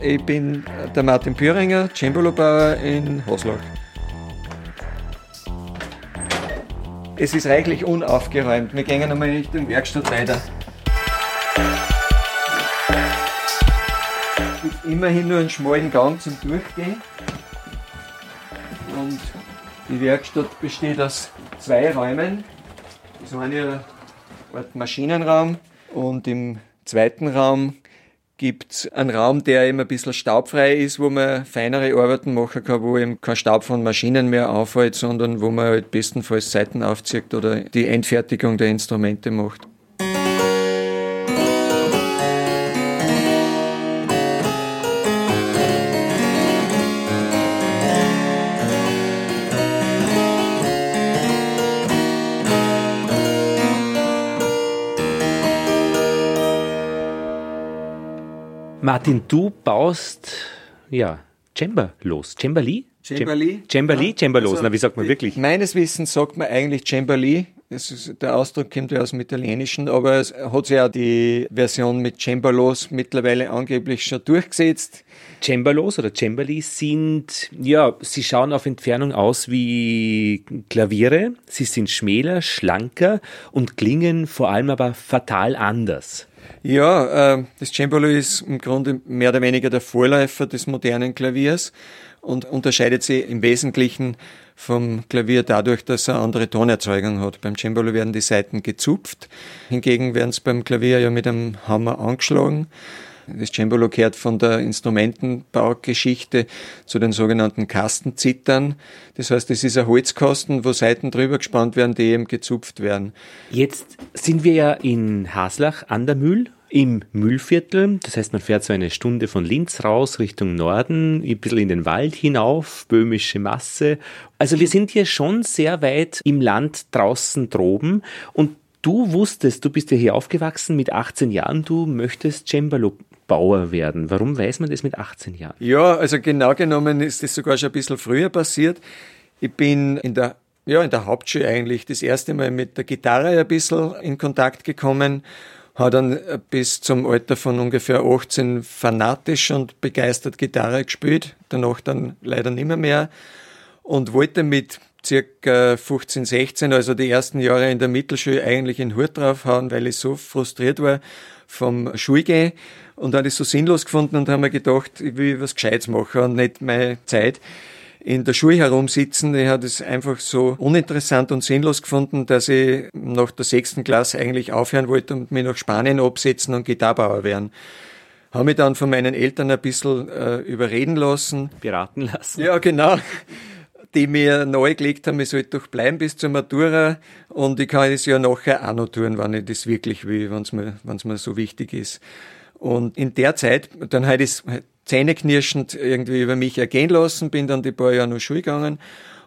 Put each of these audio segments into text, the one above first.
Ich bin der Martin Püringer, Cembalo-Bauer in Hoslach. Es ist reichlich unaufgeräumt. Wir gehen einmal Richtung Werkstatt weiter. Es gibt immerhin nur einen schmalen Gang zum Durchgehen. Und die Werkstatt besteht aus zwei Räumen. Das eine Art Maschinenraum und im zweiten Raum gibt einen Raum, der eben ein bisschen staubfrei ist, wo man feinere Arbeiten machen kann, wo eben kein Staub von Maschinen mehr auffällt, sondern wo man halt bestenfalls Seiten aufzieht oder die Endfertigung der Instrumente macht. Martin, du baust ja Cembalos. Cembali? Cembali? Cembali? Cembalos. Also, Na, wie sagt man wirklich? Meines Wissens sagt man eigentlich Cembali. Ist, der Ausdruck kommt ja aus dem Italienischen, aber es hat sich ja die Version mit Cembalos mittlerweile angeblich schon durchgesetzt. Cembalos oder Cembali sind, ja, sie schauen auf Entfernung aus wie Klaviere. Sie sind schmäler, schlanker und klingen vor allem aber fatal anders. Ja, äh, das Cembalo ist im Grunde mehr oder weniger der Vorläufer des modernen Klaviers und unterscheidet sich im Wesentlichen vom Klavier dadurch, dass er andere Tonerzeugung hat. Beim Cembalo werden die Saiten gezupft, hingegen werden es beim Klavier ja mit einem Hammer angeschlagen. Das Cembalo gehört von der Instrumentenbaugeschichte zu den sogenannten Kastenzittern. Das heißt, es ist ein Holzkasten, wo Seiten drüber gespannt werden, die eben gezupft werden. Jetzt sind wir ja in Haslach an der Mühl im Mühlviertel. Das heißt, man fährt so eine Stunde von Linz raus Richtung Norden, ein bisschen in den Wald hinauf, böhmische Masse. Also wir sind hier schon sehr weit im Land draußen droben und Du wusstest, du bist ja hier aufgewachsen mit 18 Jahren, du möchtest Cembalo Bauer werden. Warum weiß man das mit 18 Jahren? Ja, also genau genommen ist das sogar schon ein bisschen früher passiert. Ich bin in der, ja, in der Hauptschule eigentlich das erste Mal mit der Gitarre ein bisschen in Kontakt gekommen habe dann bis zum Alter von ungefähr 18 fanatisch und begeistert Gitarre gespielt, danach dann leider nimmer mehr. Und wollte mit circa 15, 16, also die ersten Jahre in der Mittelschule eigentlich in Hut draufhauen, weil ich so frustriert war vom Schulgehen. Und habe das so sinnlos gefunden und habe mir gedacht, ich will was Gescheites machen und nicht meine Zeit in der Schule herumsitzen. Ich habe es einfach so uninteressant und sinnlos gefunden, dass ich nach der sechsten Klasse eigentlich aufhören wollte und mich nach Spanien absetzen und Gitarrebauer werden. Habe mich dann von meinen Eltern ein bisschen äh, überreden lassen. Beraten lassen. Ja, genau. Die mir nahegelegt haben, ich sollte doch bleiben bis zur Matura und ich kann es ja nachher auch noch tun, wenn ich das wirklich will, wenn es mir, wenn's mir so wichtig ist. Und in der Zeit, dann ich es zähneknirschend irgendwie über mich ergehen lassen, bin dann die paar Jahre noch Schule gegangen.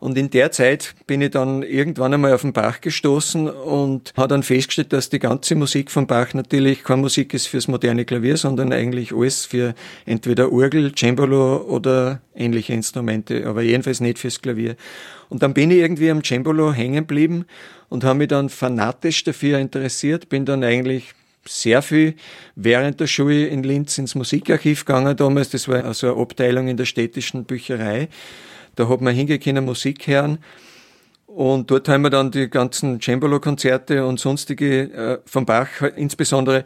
Und in der Zeit bin ich dann irgendwann einmal auf den Bach gestoßen und habe dann festgestellt, dass die ganze Musik von Bach natürlich keine Musik ist fürs moderne Klavier, sondern eigentlich alles für entweder Orgel, Cembalo oder ähnliche Instrumente, aber jedenfalls nicht fürs Klavier. Und dann bin ich irgendwie am Cembalo hängen geblieben und habe mich dann fanatisch dafür interessiert, bin dann eigentlich sehr viel während der Schule in Linz ins Musikarchiv gegangen damals. Das war also eine Abteilung in der städtischen Bücherei. Da hat man hingehen Musik hören. Und dort haben wir dann die ganzen Cembalo-Konzerte und sonstige äh, von Bach insbesondere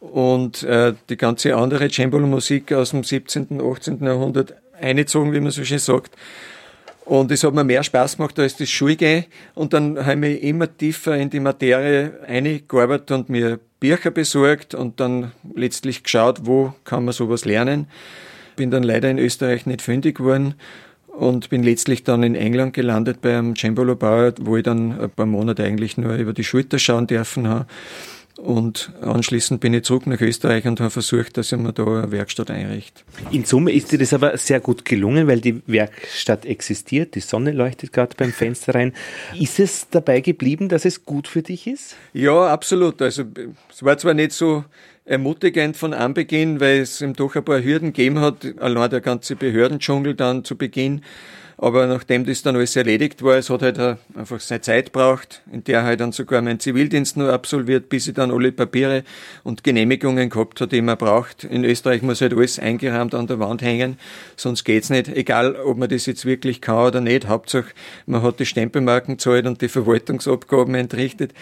und äh, die ganze andere Cembalo-Musik aus dem 17., 18. Jahrhundert eingezogen, wie man so schön sagt. Und es hat mir mehr Spaß gemacht als das Schulgehen. Und dann habe ich immer tiefer in die Materie eingearbeitet und mir Bücher besorgt und dann letztlich geschaut, wo kann man sowas lernen. Bin dann leider in Österreich nicht fündig geworden und bin letztlich dann in England gelandet beim Cembalo Bauer, wo ich dann ein paar Monate eigentlich nur über die Schulter schauen dürfen habe. Und anschließend bin ich zurück nach Österreich und habe versucht, dass ich mir da eine Werkstatt einrichte. In Summe ist dir das aber sehr gut gelungen, weil die Werkstatt existiert, die Sonne leuchtet gerade beim Fenster rein. Ist es dabei geblieben, dass es gut für dich ist? Ja, absolut. Also es war zwar nicht so ermutigend von Anbeginn, weil es ihm doch ein paar Hürden gegeben hat, allein der ganze Behördendschungel dann zu Beginn Aber nachdem das dann alles erledigt war, es hat halt einfach seine Zeit braucht, in der halt dann sogar mein Zivildienst nur absolviert, bis ich dann alle Papiere und Genehmigungen gehabt hat, die man braucht. In Österreich muss halt alles eingerahmt an der Wand hängen, sonst geht's nicht. Egal, ob man das jetzt wirklich kann oder nicht. Hauptsache, man hat die Stempelmarken zahlt und die Verwaltungsabgaben entrichtet.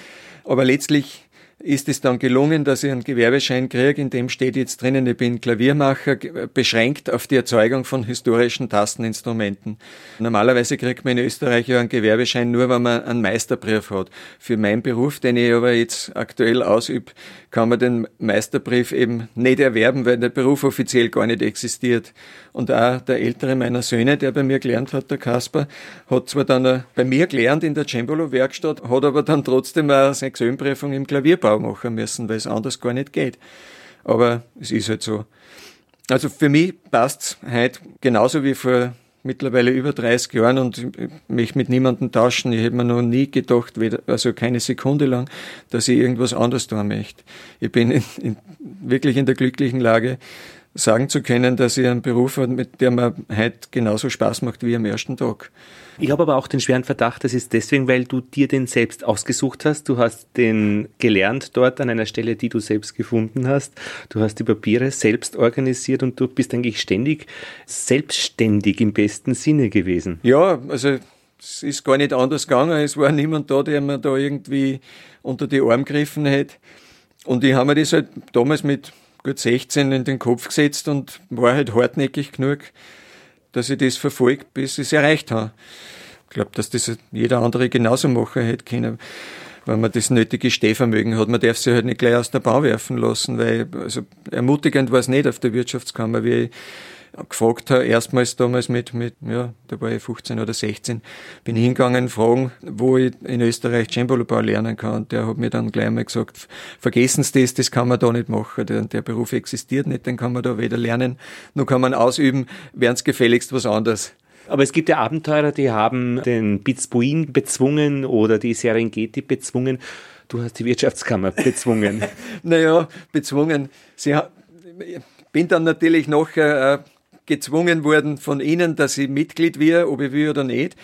Aber letztlich ist es dann gelungen, dass ich einen Gewerbeschein kriege, in dem steht jetzt drinnen, ich bin Klaviermacher, beschränkt auf die Erzeugung von historischen Tasteninstrumenten. Normalerweise kriegt man in Österreich ja einen Gewerbeschein nur, wenn man einen Meisterbrief hat. Für meinen Beruf, den ich aber jetzt aktuell ausübe, kann man den Meisterbrief eben nicht erwerben, weil der Beruf offiziell gar nicht existiert. Und auch der ältere meiner Söhne, der bei mir gelernt hat, der Kasper, hat zwar dann bei mir gelernt in der Cembalo-Werkstatt, hat aber dann trotzdem auch seine Gesellprüfung im Klavierbau machen müssen, weil es anders gar nicht geht. Aber es ist halt so. Also für mich passt's heute genauso wie vor mittlerweile über 30 Jahren und mich mit niemandem tauschen. Ich hätte mir noch nie gedacht, also keine Sekunde lang, dass ich irgendwas anderes tun möchte. Ich bin in, in, wirklich in der glücklichen Lage, sagen zu können, dass ich einen Beruf habe, mit dem mir heute genauso Spaß macht wie am ersten Tag. Ich habe aber auch den schweren Verdacht, das ist deswegen, weil du dir den selbst ausgesucht hast. Du hast den gelernt dort an einer Stelle, die du selbst gefunden hast. Du hast die Papiere selbst organisiert und du bist eigentlich ständig selbstständig im besten Sinne gewesen. Ja, also es ist gar nicht anders gegangen. Es war niemand da, der mir da irgendwie unter die Arme gegriffen hätte. Und ich habe mir das halt damals mit gut 16 in den Kopf gesetzt und war halt hartnäckig genug, dass ich das verfolgt, bis ich es erreicht habe. Ich glaube, dass das jeder andere genauso machen hätte können, wenn man das nötige Stehvermögen hat. Man darf sich halt nicht gleich aus der Bahn werfen lassen, weil also ermutigend war es nicht auf der Wirtschaftskammer, wie ich gefragt habe, erstmals damals mit, mit, ja, da war ich 15 oder 16, bin ich hingegangen, fragen, wo ich in Österreich Cembalobau lernen kann. Und der hat mir dann gleich mal gesagt, vergessen Sie das, das kann man da nicht machen. Der, der Beruf existiert nicht, den kann man da weder lernen, noch kann man ausüben, wären es gefälligst was anderes. Aber es gibt ja Abenteurer, die haben den Bizbuin bezwungen oder die Serengeti bezwungen. Du hast die Wirtschaftskammer bezwungen. naja, bezwungen. Sie bin dann natürlich noch äh, gezwungen worden von ihnen, dass ich Mitglied wäre, ob ich will oder nicht.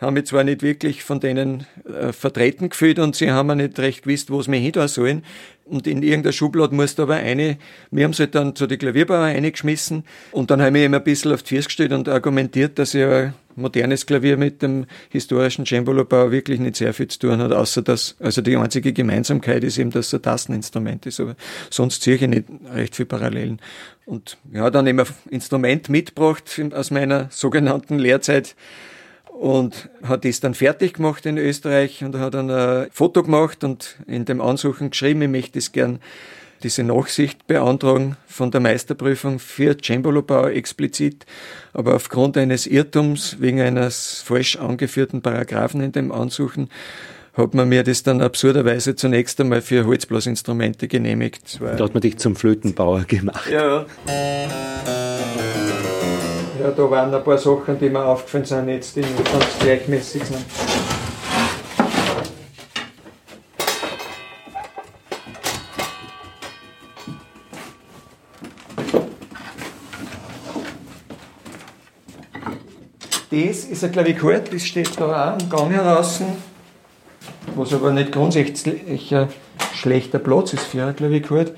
Haben mich zwar nicht wirklich von denen äh, vertreten gefühlt und sie haben mir nicht recht gewusst, wo es mir hin sollen. Und in irgendeiner Schublade musste aber eine, wir haben sie halt dann zu den Klavierbauern eingeschmissen und dann habe ich immer ein bisschen auf die Füße gestellt und argumentiert, dass ich ein modernes Klavier mit dem historischen Cembalo-Bau wirklich nicht sehr viel zu tun hat, außer dass, also die einzige Gemeinsamkeit ist eben, dass es ein Tasteninstrument ist, aber sonst ziehe ich nicht recht viel Parallelen. Und ja, dann eben ein Instrument mitgebracht aus meiner sogenannten Lehrzeit und hat das dann fertig gemacht in Österreich und hat dann ein Foto gemacht und in dem Ansuchen geschrieben, ich möchte es gern diese Nachsicht beantragen von der Meisterprüfung für Cembalobau explizit, aber aufgrund eines Irrtums wegen eines falsch angeführten Paragraphen in dem Ansuchen hat man mir das dann absurderweise zunächst einmal für Holzblasinstrumente genehmigt. Da hat man dich zum Flötenbauer gemacht. Ja. Ja, da waren ein paar Sachen, die mir aufgefallen sind, jetzt die ganz gleichmäßig sind. Das ist ein Klavichord, das steht da auch im Gang heraus was aber nicht grundsätzlich ein schlechter Platz ist für ein Klavichord,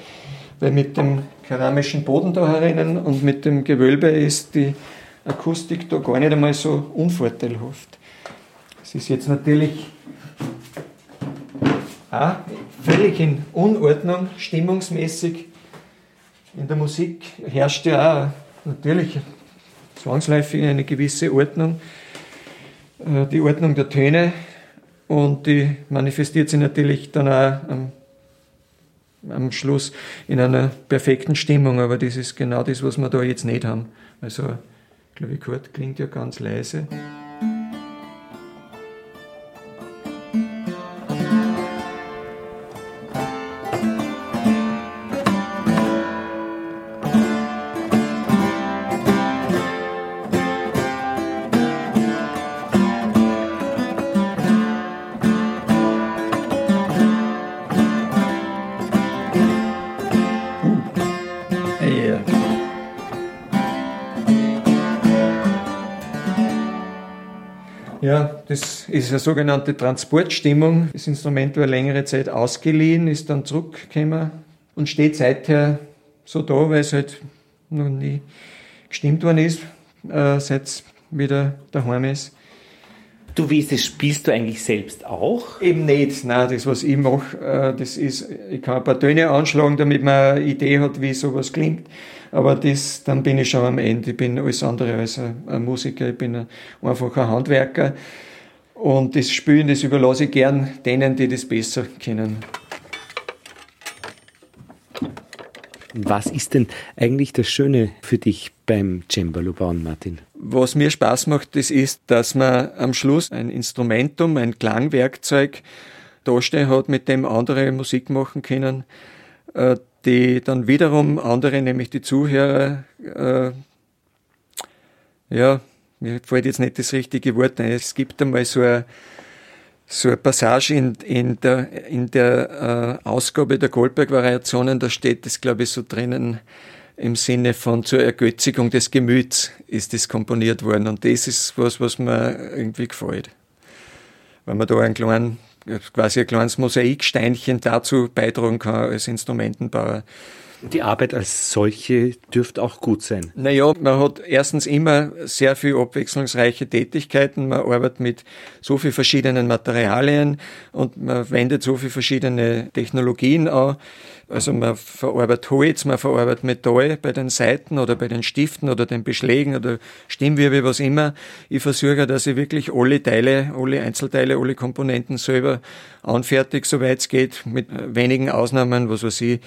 weil mit dem keramischen Boden da herinnen und mit dem Gewölbe ist die Akustik da gar nicht einmal so unvorteilhaft. Es ist jetzt natürlich auch völlig in Unordnung, stimmungsmäßig. In der Musik herrscht ja auch natürlich zwangsläufig eine gewisse Ordnung. Äh, die Ordnung der Töne, und die manifestiert sich natürlich dann auch am, am Schluss in einer perfekten Stimmung, aber das ist genau das, was wir da jetzt nicht haben. Also Klavichord klingt ja ganz leise. Das ist eine sogenannte Transportstimmung. Das Instrument war längere Zeit ausgeliehen, ist dann zurückgekommen und steht seither so da, weil es halt noch nie gestimmt worden ist, äh, seit es wieder daheim ist. Du wie es, spielst du eigentlich selbst auch? Eben nicht. Nein, das, was ich mache, äh, das ist, ich kann ein paar Töne anschlagen, damit man eine Idee hat, wie sowas klingt. Aber das, dann bin ich schon am Ende. Ich bin alles andere als ein, ein Musiker. Ich bin einfach ein Handwerker. Und das Spielen, das überlasse ich gern denen, die das besser kennen. Was ist denn eigentlich das Schöne für dich beim Cembalo bauen, Martin? Was mir Spaß macht, das ist, dass man am Schluss ein Instrumentum, ein Klangwerkzeug dastehen hat, mit dem andere Musik machen können, äh, die dann wiederum andere, nämlich die Zuhörer, äh, ja, mir fällt jetzt nicht das richtige Wort ein. Es gibt einmal so eine so eine Passage in, in der, in der äh, Ausgabe der Goldberg-Variationen, da steht das, glaube ich, so drinnen im Sinne von zur Ergötzigung des Gemüts ist das komponiert worden. Und das ist was, was mir irgendwie gefällt. Wenn man da einen kleinen, quasi ein kleines Mosaiksteinchen dazu beitragen kann als Instrumentenbauer. Die Arbeit als solche dürfte auch gut sein. Naja, man hat erstens immer sehr viel abwechslungsreiche Tätigkeiten. Man arbeitet mit so viel verschiedenen Materialien und man wendet so viel verschiedene Technologien an. Also man verarbeitet Holz, man verarbeitet Metall bei den Seiten oder bei den Stiften oder den Beschlägen oder Stimmwirbel, was immer. Ich versuche, dass ich wirklich alle Teile, alle Einzelteile, alle Komponenten selber anfertige, soweit es geht, mit wenigen Ausnahmen, was weiß ich,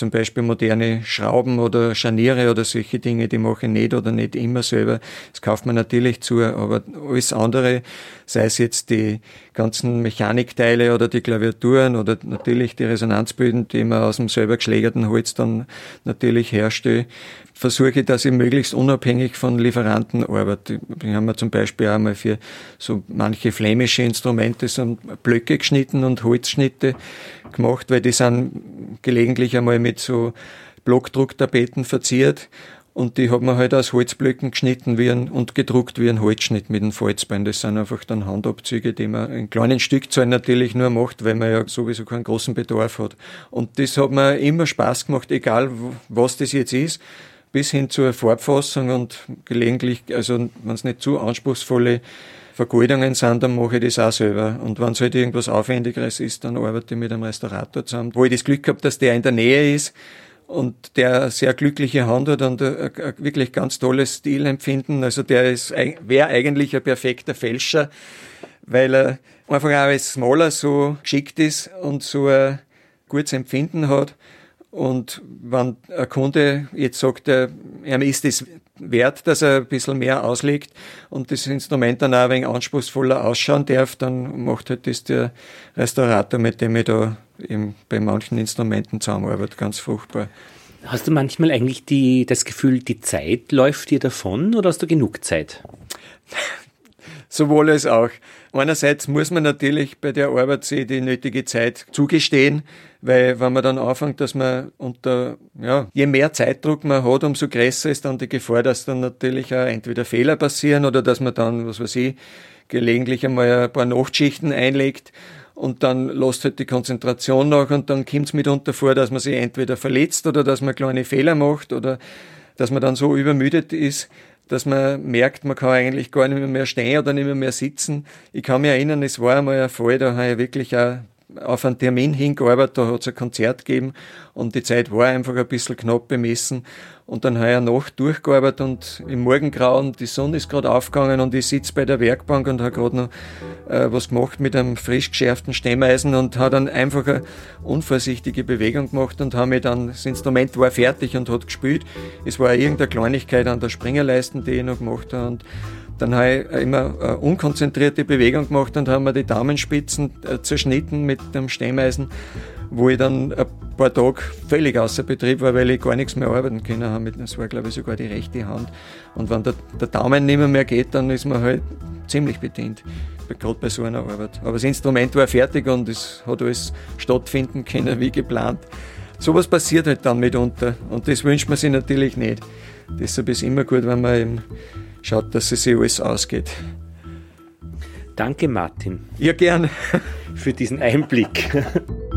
zum Beispiel moderne Schrauben oder Scharniere oder solche Dinge, die mache ich nicht oder nicht immer selber. Das kauft man natürlich zu, aber alles andere, sei es jetzt die ganzen Mechanikteile oder die Klaviaturen oder natürlich die Resonanzböden, die man aus dem selber geschlägerten Holz dann natürlich herstelle, versuche, dass ich möglichst unabhängig von Lieferanten arbeite. Wir haben zum Beispiel auch mal für so manche flämische Instrumente so Blöcke geschnitten und Holzschnitte gemacht, weil die sind gelegentlich einmal mit so Blockdrucktapeten verziert und die hat man halt aus Holzblöcken geschnitten wie ein, und gedruckt wie ein Holzschnitt mit dem Falzbein. Das sind einfach dann Handabzüge, die man in kleinen Stückzahlen natürlich nur macht, weil man ja sowieso keinen großen Bedarf hat. Und das hat mir immer Spaß gemacht, egal was das jetzt ist bis hin zur Farbfassung und gelegentlich, also wenn es nicht zu anspruchsvolle Vergoldungen sind, dann mache ich das auch selber. Und wenn es halt irgendwas Aufwendigeres ist, dann arbeite ich mit einem Restaurator zusammen, wo ich das Glück habe, dass der in der Nähe ist und der eine sehr glückliche Hand hat und ein, wirklich ganz tolles Stilempfinden. Also der ist, wäre eigentlich ein perfekter Fälscher, weil er einfach auch als Smaller so geschickt ist und so ein gutes Empfinden hat. Und wenn ein Kunde jetzt sagt, er, er ist es wert, dass er ein bisschen mehr auslegt und das Instrument dann auch ein wenig anspruchsvoller ausschauen darf, dann macht halt das der Restaurator, mit dem ich da eben bei manchen Instrumenten zusammenarbeite, ganz furchtbar. Hast du manchmal eigentlich die, das Gefühl, die Zeit läuft dir davon oder hast du genug Zeit? Sowohl als auch. Einerseits muss man natürlich bei der Arbeit sich die nötige Zeit zugestehen, weil wenn man dann anfängt, dass man unter, ja, je mehr Zeitdruck man hat, umso größer ist dann die Gefahr, dass dann natürlich auch entweder Fehler passieren oder dass man dann, was weiß ich, gelegentlich einmal ein paar Nachtschichten einlegt und dann lässt halt die Konzentration nach und dann kommt es mitunter vor, dass man sich entweder verletzt oder dass man kleine Fehler macht oder dass man dann so übermüdet ist, dass man merkt, man kann eigentlich gar nicht mehr stehen oder nicht mehr sitzen. Ich kann mich erinnern, es war einmal ein Fall, da habe ich wirklich auch auf einen Termin hingearbeitet, da hat es ein Konzert gegeben und die Zeit war einfach ein bisschen knapp bemessen. Und dann habe ich eine Nacht durchgearbeitet und im Morgengrauen, die Sonne ist gerade aufgegangen und ich sitze bei der Werkbank und habe gerade noch was gemacht mit einem frisch geschärften Stemmeisen und habe dann einfach eine unvorsichtige Bewegung gemacht und habe mir dann, das Instrument war fertig und hat gespielt. Es war irgendeine Kleinigkeit an der Springerleisten, die ich noch gemacht habe und dann habe ich immer eine unkonzentrierte Bewegung gemacht und habe mir die Daumenspitzen äh, zerschnitten mit dem Stemmeisen, wo ich dann ein paar Tage völlig außer Betrieb war, weil ich gar nichts mehr arbeiten können habe. Das war, glaube ich, sogar die rechte Hand. Und wenn der, der Daumen nicht mehr geht, dann ist man halt ziemlich bedient, gerade bei so einer Arbeit. Aber das Instrument war fertig und es hat alles stattfinden können wie geplant. Sowas passiert halt dann mitunter und das wünscht man sich natürlich nicht. Deshalb ist es immer gut, wenn man eben schaut, dass es sich alles ausgeht. Danke, Martin. Ja, gern. Für diesen Einblick.